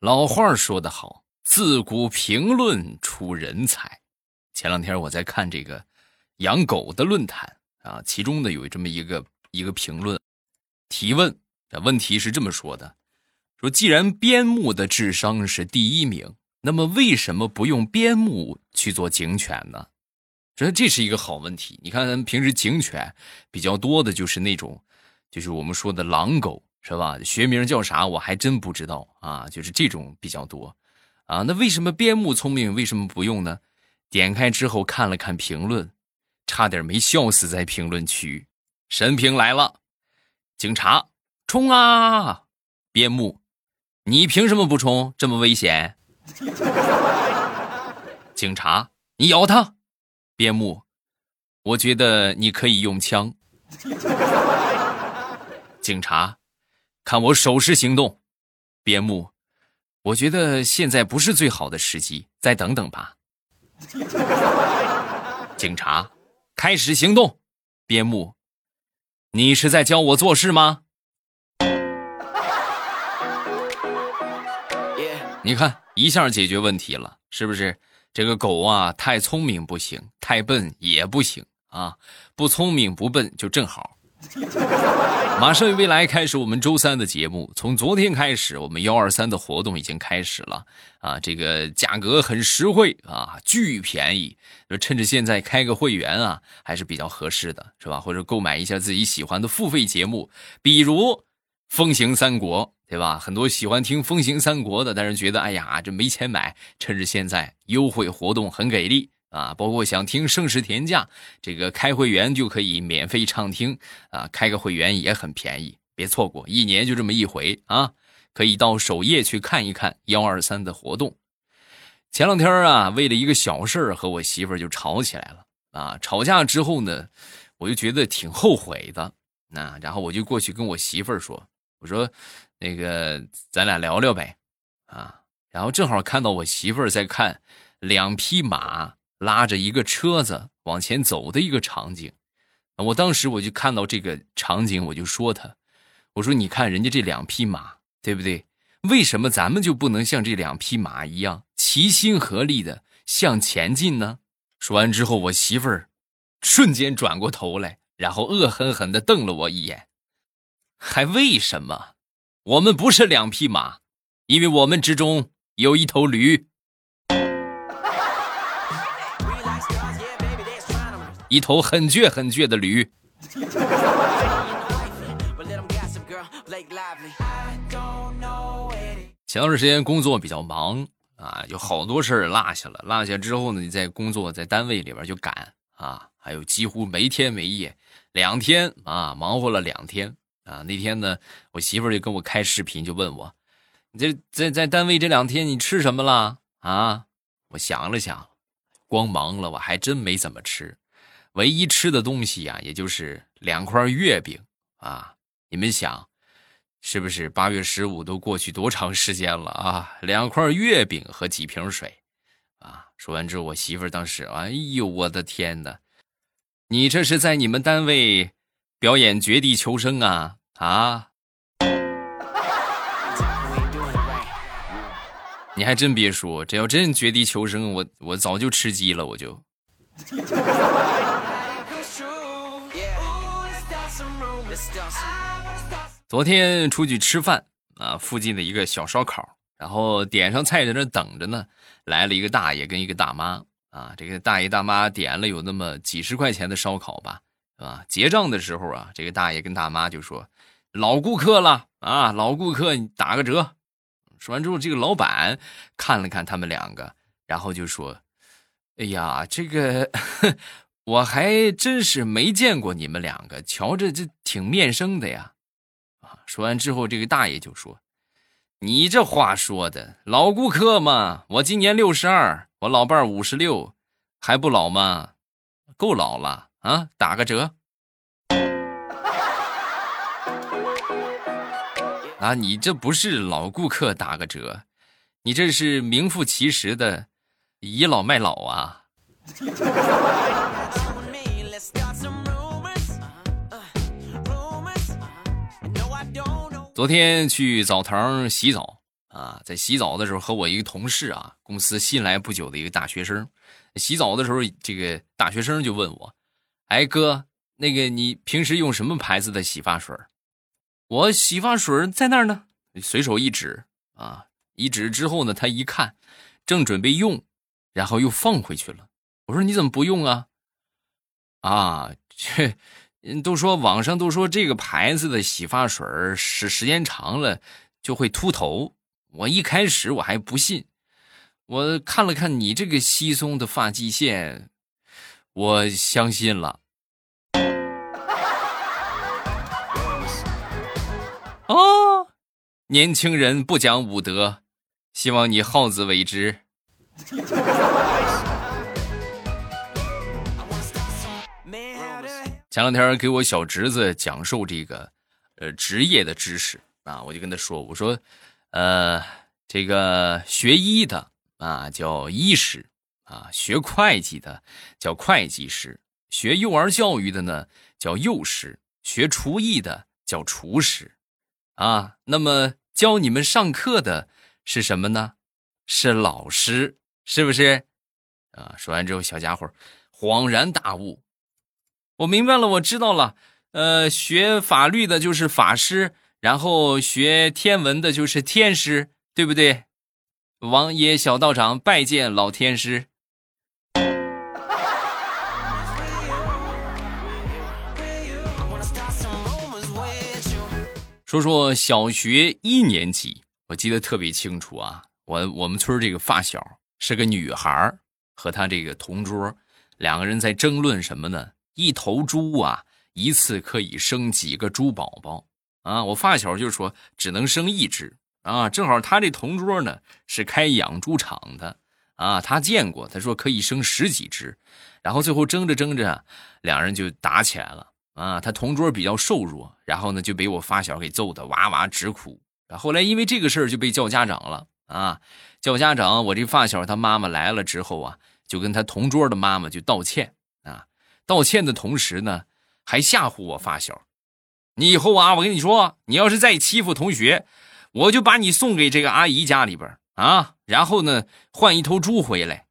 老话说得好，自古评论出人才。前两天我在看这个养狗的论坛啊，其中呢有这么一个一个评论提问，问题是这么说的：说既然边牧的智商是第一名，那么为什么不用边牧去做警犬呢？这这是一个好问题。你看，咱们平时警犬比较多的就是那种，就是我们说的狼狗。是吧？学名叫啥？我还真不知道啊。就是这种比较多，啊，那为什么边牧聪明，为什么不用呢？点开之后看了看评论，差点没笑死在评论区。神评来了，警察冲啊！边牧，你凭什么不冲？这么危险！警察，你咬他！边牧，我觉得你可以用枪。警察。看我手势行动，边牧，我觉得现在不是最好的时机，再等等吧。警察，开始行动，边牧，你是在教我做事吗？你看，一下解决问题了，是不是？这个狗啊，太聪明不行，太笨也不行啊，不聪明不笨就正好。马上与未来开始我们周三的节目。从昨天开始，我们幺二三的活动已经开始了啊！这个价格很实惠啊，巨便宜。就趁着现在开个会员啊，还是比较合适的，是吧？或者购买一下自己喜欢的付费节目，比如《风行三国》，对吧？很多喜欢听《风行三国》的，但是觉得哎呀，这没钱买，趁着现在优惠活动很给力。啊，包括想听《盛世田价》，这个开会员就可以免费畅听啊，开个会员也很便宜，别错过，一年就这么一回啊，可以到首页去看一看幺二三的活动。前两天啊，为了一个小事和我媳妇就吵起来了啊，吵架之后呢，我就觉得挺后悔的，那然后我就过去跟我媳妇说，我说那个咱俩聊聊呗，啊，然后正好看到我媳妇在看两匹马。拉着一个车子往前走的一个场景，我当时我就看到这个场景，我就说他，我说你看人家这两匹马，对不对？为什么咱们就不能像这两匹马一样齐心合力的向前进呢？说完之后，我媳妇儿瞬间转过头来，然后恶狠狠地瞪了我一眼，还为什么？我们不是两匹马，因为我们之中有一头驴。一头很倔很倔的驴。前段时间工作比较忙啊，有好多事儿落下了。落下之后呢，你在工作在单位里边就赶啊，还有几乎没天没夜，两天啊，忙活了两天啊。那天呢，我媳妇儿就跟我开视频，就问我：“你这在在单位这两天你吃什么了啊？”我想了想，光忙了，我还真没怎么吃。唯一吃的东西呀，也就是两块月饼啊！你们想，是不是八月十五都过去多长时间了啊？两块月饼和几瓶水啊！说完之后，我媳妇儿当时，哎呦，我的天哪！你这是在你们单位表演绝地求生啊？啊！你还真别说，这要真绝地求生，我我早就吃鸡了，我就。昨天出去吃饭啊，附近的一个小烧烤，然后点上菜在那等着呢。来了一个大爷跟一个大妈啊，这个大爷大妈点了有那么几十块钱的烧烤吧，是吧？结账的时候啊，这个大爷跟大妈就说：“老顾客了啊，老顾客你打个折。”说完之后，这个老板看了看他们两个，然后就说：“哎呀，这个。”我还真是没见过你们两个，瞧着这挺面生的呀！说完之后，这个大爷就说：“你这话说的，老顾客嘛，我今年六十二，我老伴儿五十六，还不老吗？够老了啊！打个折。”啊，你这不是老顾客打个折，你这是名副其实的倚老卖老啊！昨天去澡堂洗澡啊，在洗澡的时候和我一个同事啊，公司新来不久的一个大学生，洗澡的时候，这个大学生就问我：“哎哥，那个你平时用什么牌子的洗发水？”我洗发水在那儿呢，随手一指啊，一指之后呢，他一看，正准备用，然后又放回去了。我说你怎么不用啊？啊，这。嗯，都说网上都说这个牌子的洗发水时时间长了就会秃头。我一开始我还不信，我看了看你这个稀松的发际线，我相信了。哦，年轻人不讲武德，希望你好自为之。前两天给我小侄子讲授这个，呃，职业的知识啊，我就跟他说，我说，呃，这个学医的啊叫医师啊，学会计的叫会计师，学幼儿教育的呢叫幼师，学厨艺的叫厨师，啊，那么教你们上课的是什么呢？是老师，是不是？啊，说完之后，小家伙恍然大悟。我明白了，我知道了。呃，学法律的就是法师，然后学天文的就是天师，对不对？王爷小道长拜见老天师。说说小学一年级，我记得特别清楚啊。我我们村这个发小是个女孩，和她这个同桌，两个人在争论什么呢？一头猪啊，一次可以生几个猪宝宝啊？我发小就说只能生一只啊。正好他这同桌呢是开养猪场的啊，他见过，他说可以生十几只。然后最后争着争着，两人就打起来了啊。他同桌比较瘦弱，然后呢就被我发小给揍的哇哇直哭。后来因为这个事儿就被叫家长了啊。叫家长，我这发小他妈妈来了之后啊，就跟他同桌的妈妈就道歉。道歉的同时呢，还吓唬我发小：“你以后啊，我跟你说，你要是再欺负同学，我就把你送给这个阿姨家里边啊，然后呢，换一头猪回来。”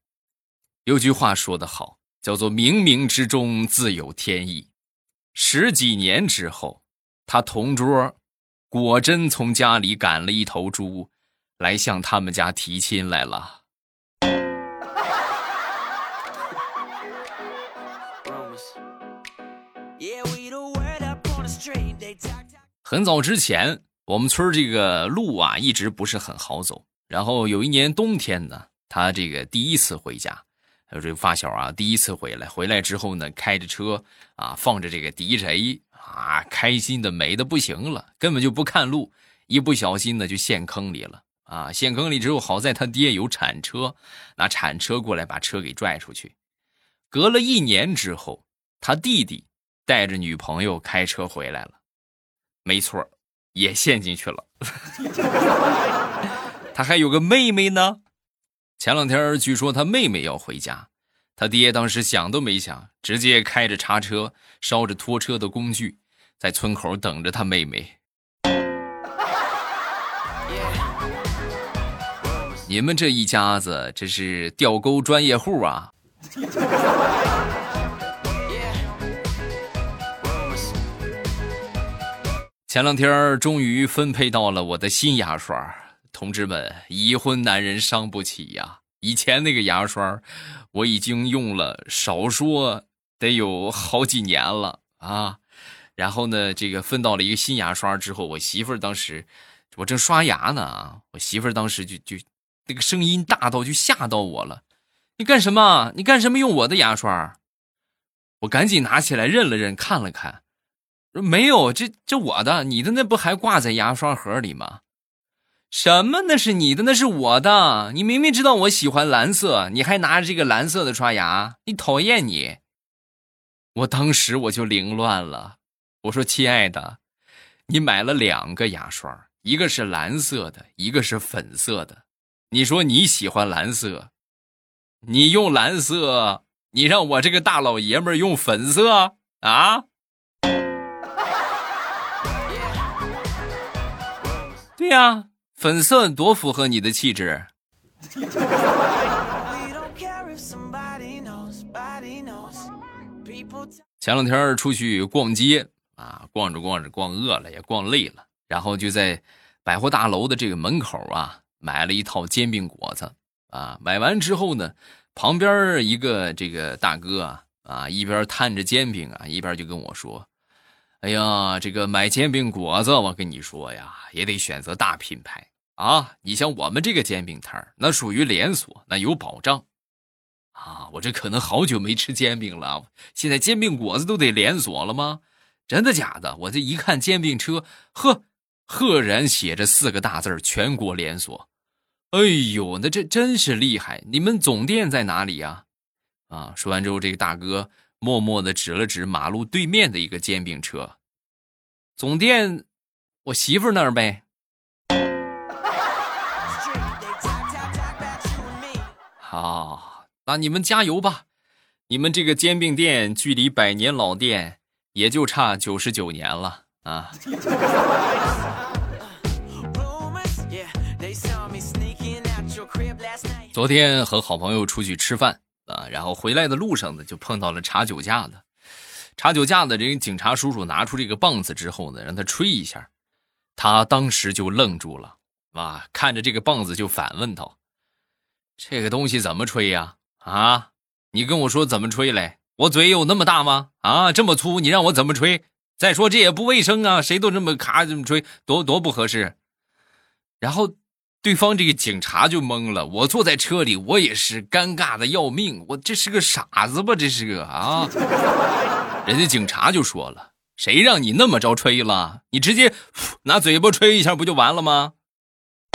有句话说得好，叫做“冥冥之中自有天意”。十几年之后，他同桌果真从家里赶了一头猪来向他们家提亲来了。很早之前，我们村这个路啊一直不是很好走。然后有一年冬天呢，他这个第一次回家，还有这个发小啊第一次回来，回来之后呢，开着车啊，放着这个 DJ 啊，开心的美的不行了，根本就不看路，一不小心呢就陷坑里了啊！陷坑里之后，好在他爹有铲车，拿铲车过来把车给拽出去。隔了一年之后，他弟弟带着女朋友开车回来了。没错，也陷进去了。他还有个妹妹呢。前两天据说他妹妹要回家，他爹当时想都没想，直接开着叉车，烧着拖车的工具，在村口等着他妹妹。你们这一家子，这是钓钩专业户啊！前两天终于分配到了我的新牙刷，同志们，已婚男人伤不起呀！以前那个牙刷，我已经用了少说得有好几年了啊。然后呢，这个分到了一个新牙刷之后，我媳妇儿当时我正刷牙呢啊，我媳妇儿当时就就那个声音大到就吓到我了，你干什么？你干什么用我的牙刷？我赶紧拿起来认了认，看了看。没有，这这我的，你的那不还挂在牙刷盒里吗？什么？那是你的，那是我的。你明明知道我喜欢蓝色，你还拿着这个蓝色的刷牙，你讨厌你！我当时我就凌乱了，我说：“亲爱的，你买了两个牙刷，一个是蓝色的，一个是粉色的。你说你喜欢蓝色，你用蓝色，你让我这个大老爷们用粉色啊？”对呀，粉色多符合你的气质。前两天出去逛街啊，逛着逛着逛饿了，也逛累了，然后就在百货大楼的这个门口啊，买了一套煎饼果子啊。买完之后呢，旁边一个这个大哥啊啊，一边摊着煎饼啊，一边就跟我说：“哎呀，这个买煎饼果子，我跟你说呀，也得选择大品牌啊。你像我们这个煎饼摊那属于连锁，那有保障。”啊，我这可能好久没吃煎饼了。现在煎饼果子都得连锁了吗？真的假的？我这一看煎饼车，呵，赫然写着四个大字全国连锁。哎呦，那这真是厉害！你们总店在哪里呀？啊，说完之后，这个大哥默默的指了指马路对面的一个煎饼车，总店，我媳妇那儿呗。好。那你们加油吧！你们这个煎饼店距离百年老店也就差九十九年了啊！昨天和好朋友出去吃饭啊，然后回来的路上呢，就碰到了查酒驾的。查酒驾的这个警察叔叔拿出这个棒子之后呢，让他吹一下，他当时就愣住了啊，看着这个棒子就反问道：“这个东西怎么吹呀？”啊，你跟我说怎么吹嘞？我嘴有那么大吗？啊，这么粗，你让我怎么吹？再说这也不卫生啊，谁都这么卡这么吹，多多不合适。然后，对方这个警察就懵了。我坐在车里，我也是尴尬的要命。我这是个傻子吧？这是个啊？人家警察就说了：“谁让你那么着吹了？你直接拿嘴巴吹一下不就完了吗？”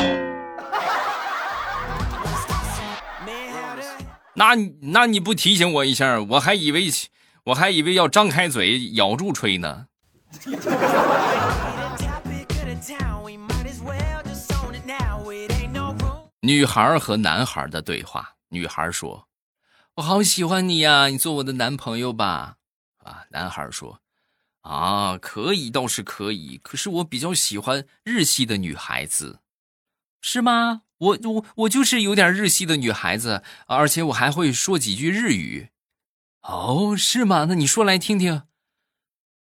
那那你不提醒我一下，我还以为我还以为要张开嘴咬住吹呢。女孩和男孩的对话，女孩说：“我好喜欢你呀，你做我的男朋友吧。”啊，男孩说：“啊，可以倒是可以，可是我比较喜欢日系的女孩子，是吗？”我我我就是有点日系的女孩子，而且我还会说几句日语。哦，是吗？那你说来听听。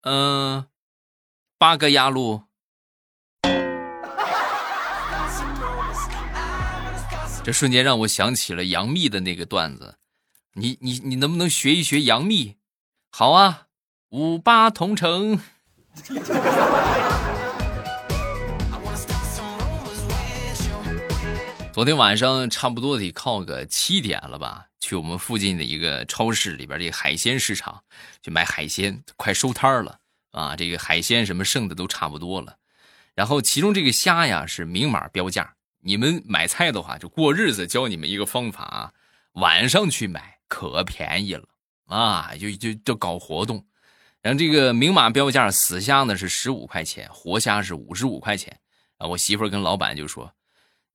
嗯，八个压路。这瞬间让我想起了杨幂的那个段子。你你你能不能学一学杨幂？好啊，五八同城。昨天晚上差不多得靠个七点了吧，去我们附近的一个超市里边这个海鲜市场去买海鲜，快收摊了啊！这个海鲜什么剩的都差不多了，然后其中这个虾呀是明码标价。你们买菜的话，就过日子教你们一个方法啊，晚上去买可便宜了啊！就就就搞活动，然后这个明码标价死虾呢是十五块钱，活虾是五十五块钱啊！我媳妇跟老板就说。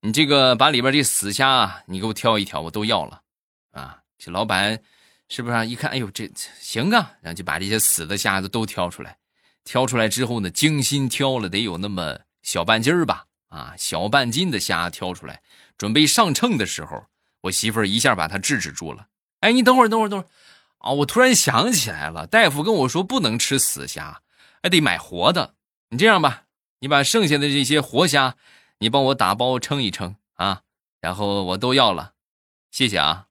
你这个把里边这死虾啊，你给我挑一挑，我都要了，啊！这老板是不是啊一看，哎呦，这行啊，然后就把这些死的虾子都挑出来，挑出来之后呢，精心挑了得有那么小半斤儿吧，啊，小半斤的虾挑出来，准备上秤的时候，我媳妇儿一下把他制止住了。哎，你等会儿，等会儿，等会儿，啊！我突然想起来了，大夫跟我说不能吃死虾，还得买活的。你这样吧，你把剩下的这些活虾。你帮我打包称一称啊，然后我都要了，谢谢啊。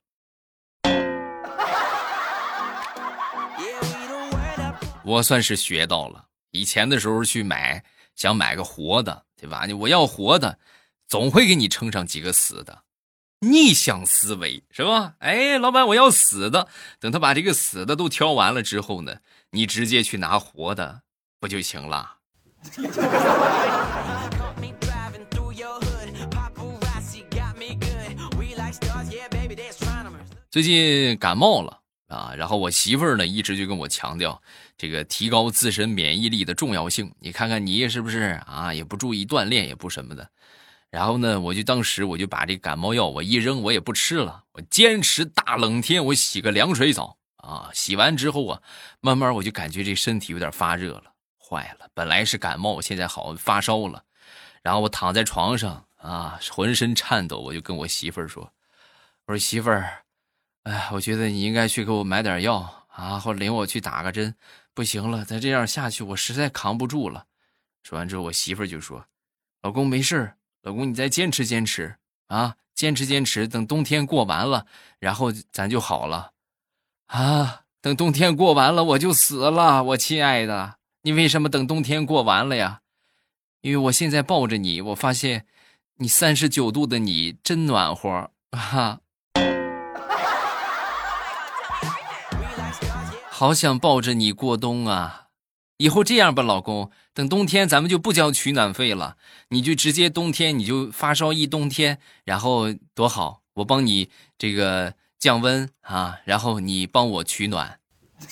我算是学到了，以前的时候去买，想买个活的，对吧？你我要活的，总会给你称上几个死的，逆向思维是吧？哎，老板，我要死的，等他把这个死的都挑完了之后呢，你直接去拿活的不就行了？最近感冒了啊，然后我媳妇儿呢一直就跟我强调这个提高自身免疫力的重要性。你看看你是不是啊？也不注意锻炼，也不什么的。然后呢，我就当时我就把这感冒药我一扔，我也不吃了。我坚持大冷天我洗个凉水澡啊，洗完之后啊，慢慢我就感觉这身体有点发热了。坏了，本来是感冒，现在好发烧了。然后我躺在床上啊，浑身颤抖，我就跟我媳妇儿说：“我说媳妇儿，哎，我觉得你应该去给我买点药啊，或领我去打个针。不行了，再这样下去，我实在扛不住了。”说完之后，我媳妇就说：“老公没事老公你再坚持坚持啊，坚持坚持，等冬天过完了，然后咱就好了。”啊，等冬天过完了，我就死了，我亲爱的，你为什么等冬天过完了呀？因为我现在抱着你，我发现你三十九度的你真暖和啊！好想抱着你过冬啊！以后这样吧，老公，等冬天咱们就不交取暖费了，你就直接冬天你就发烧一冬天，然后多好，我帮你这个降温啊，然后你帮我取暖。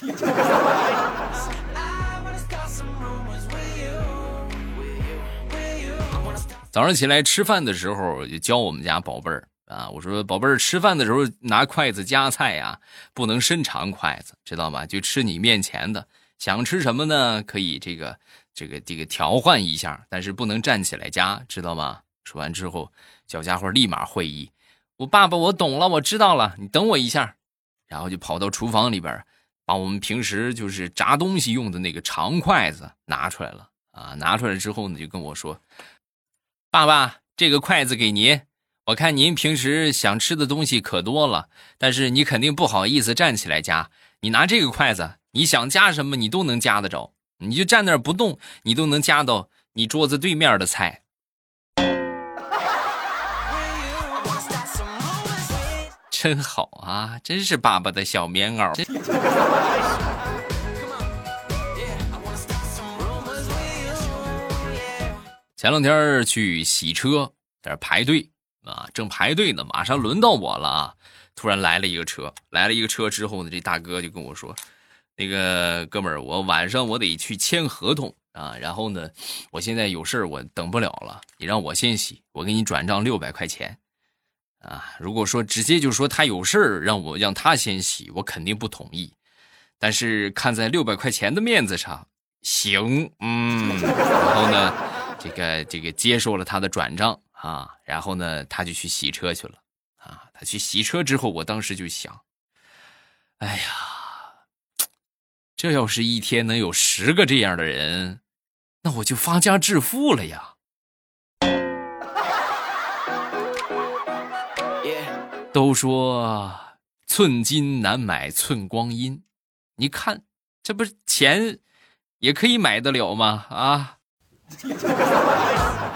早上起来吃饭的时候，就教我们家宝贝儿啊，我说宝贝儿，吃饭的时候拿筷子夹菜呀，不能伸长筷子，知道吗？就吃你面前的。想吃什么呢？可以这个这个这个调换一下，但是不能站起来夹，知道吗？说完之后，小家伙立马会意，我爸爸，我懂了，我知道了，你等我一下，然后就跑到厨房里边，把我们平时就是炸东西用的那个长筷子拿出来了啊，拿出来之后呢，就跟我说。爸爸，这个筷子给您。我看您平时想吃的东西可多了，但是你肯定不好意思站起来夹。你拿这个筷子，你想夹什么你都能夹得着。你就站那儿不动，你都能夹到你桌子对面的菜。真好啊，真是爸爸的小棉袄。前两天去洗车，在这排队啊，正排队呢，马上轮到我了啊！突然来了一个车，来了一个车之后呢，这大哥就跟我说：“那个哥们儿，我晚上我得去签合同啊，然后呢，我现在有事我等不了了，你让我先洗，我给你转账六百块钱啊。如果说直接就说他有事让我让他先洗，我肯定不同意。但是看在六百块钱的面子上，行，嗯，然后呢？”这个这个接受了他的转账啊，然后呢，他就去洗车去了啊。他去洗车之后，我当时就想，哎呀，这要是一天能有十个这样的人，那我就发家致富了呀。都说寸金难买寸光阴，你看，这不是钱也可以买得了吗？啊。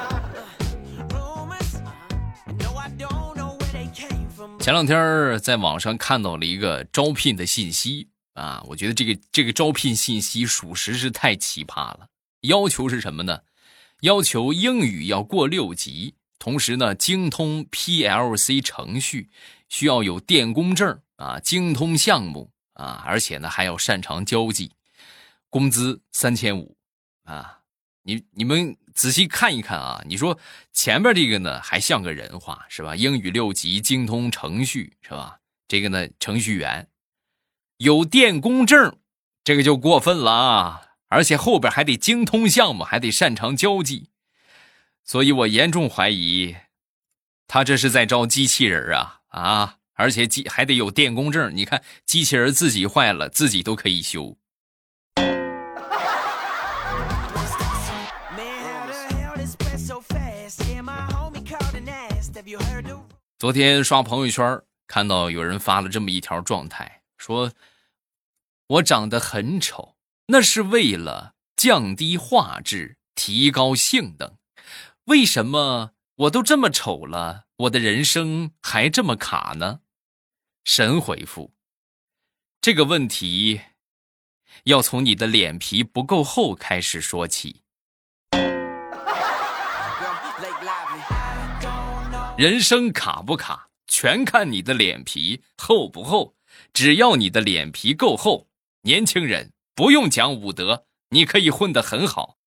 前两天在网上看到了一个招聘的信息啊，我觉得这个这个招聘信息属实是太奇葩了。要求是什么呢？要求英语要过六级，同时呢精通 PLC 程序，需要有电工证啊，精通项目啊，而且呢还要擅长交际，工资三千五啊。你你们仔细看一看啊！你说前面这个呢，还像个人话是吧？英语六级，精通程序是吧？这个呢，程序员有电工证，这个就过分了啊！而且后边还得精通项目，还得擅长交际，所以我严重怀疑，他这是在招机器人啊啊！而且机还得有电工证，你看机器人自己坏了，自己都可以修。昨天刷朋友圈，看到有人发了这么一条状态，说：“我长得很丑，那是为了降低画质，提高性能。为什么我都这么丑了，我的人生还这么卡呢？”神回复：“这个问题要从你的脸皮不够厚开始说起。”人生卡不卡，全看你的脸皮厚不厚。只要你的脸皮够厚，年轻人不用讲武德，你可以混得很好。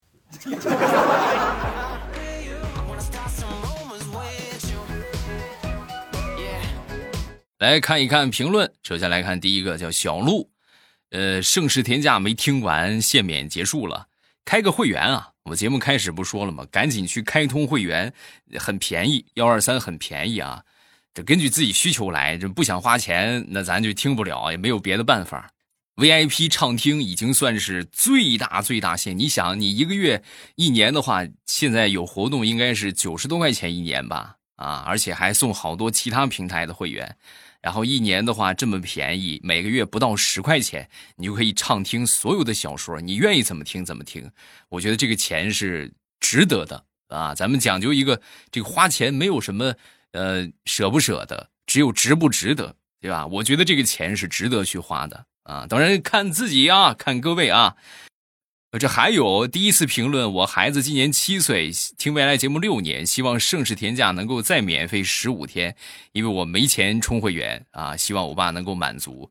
来看一看评论，首先来看第一个，叫小鹿。呃，盛世天价没听完，限免结束了。开个会员啊，我节目开始不说了吗？赶紧去开通会员，很便宜，幺二三很便宜啊。这根据自己需求来，这不想花钱，那咱就听不了，也没有别的办法。VIP 畅听已经算是最大最大限。你想，你一个月、一年的话，现在有活动应该是九十多块钱一年吧？啊，而且还送好多其他平台的会员。然后一年的话这么便宜，每个月不到十块钱，你就可以畅听所有的小说，你愿意怎么听怎么听。我觉得这个钱是值得的啊！咱们讲究一个这个花钱没有什么呃舍不舍得，只有值不值得，对吧？我觉得这个钱是值得去花的。啊，当然看自己啊，看各位啊。这还有第一次评论，我孩子今年七岁，听未来节目六年，希望盛世田价能够再免费十五天，因为我没钱充会员啊，希望我爸能够满足。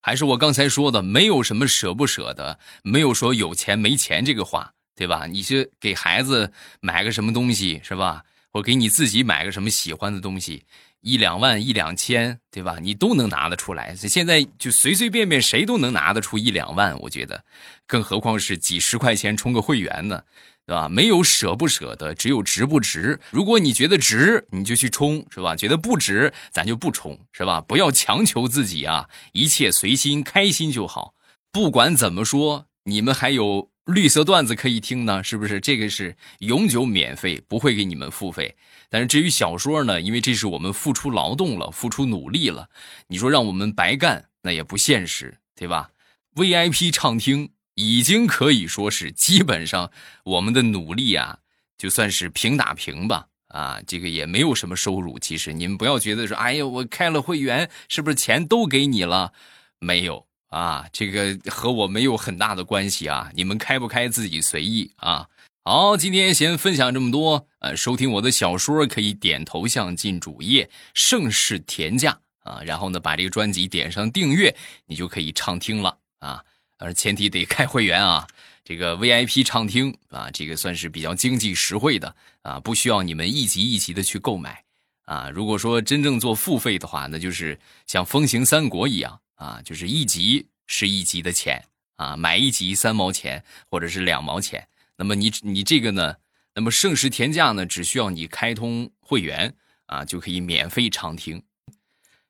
还是我刚才说的，没有什么舍不舍得，没有说有钱没钱这个话，对吧？你是给孩子买个什么东西是吧？或给你自己买个什么喜欢的东西。一两万一两千，对吧？你都能拿得出来。现在就随随便便谁都能拿得出一两万，我觉得，更何况是几十块钱充个会员呢，对吧？没有舍不舍得，只有值不值。如果你觉得值，你就去充，是吧？觉得不值，咱就不充，是吧？不要强求自己啊，一切随心，开心就好。不管怎么说，你们还有绿色段子可以听呢，是不是？这个是永久免费，不会给你们付费。但是至于小说呢，因为这是我们付出劳动了，付出努力了，你说让我们白干，那也不现实，对吧？VIP 畅听已经可以说是基本上我们的努力啊，就算是平打平吧。啊，这个也没有什么收入。其实你们不要觉得说，哎呀，我开了会员，是不是钱都给你了？没有啊，这个和我没有很大的关系啊。你们开不开自己随意啊。好，今天先分享这么多。呃，收听我的小说可以点头像进主页，盛世田价啊。然后呢，把这个专辑点上订阅，你就可以畅听了啊。而前提得开会员啊。这个 VIP 畅听啊，这个算是比较经济实惠的啊，不需要你们一集一集的去购买啊。如果说真正做付费的话，那就是像《风行三国》一样啊，就是一集是一集的钱啊，买一集三毛钱或者是两毛钱。那么你你这个呢？那么盛世田价呢？只需要你开通会员啊，就可以免费畅听。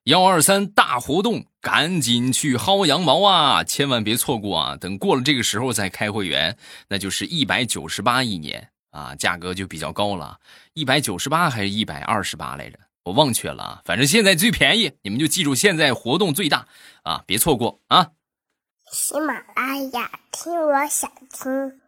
幺二三大活动，赶紧去薅羊毛啊！千万别错过啊！等过了这个时候再开会员，那就是一百九十八一年啊，价格就比较高了。一百九十八还是一百二十八来着？我忘却了啊。反正现在最便宜，你们就记住现在活动最大啊，别错过啊！喜马拉雅听，我想听。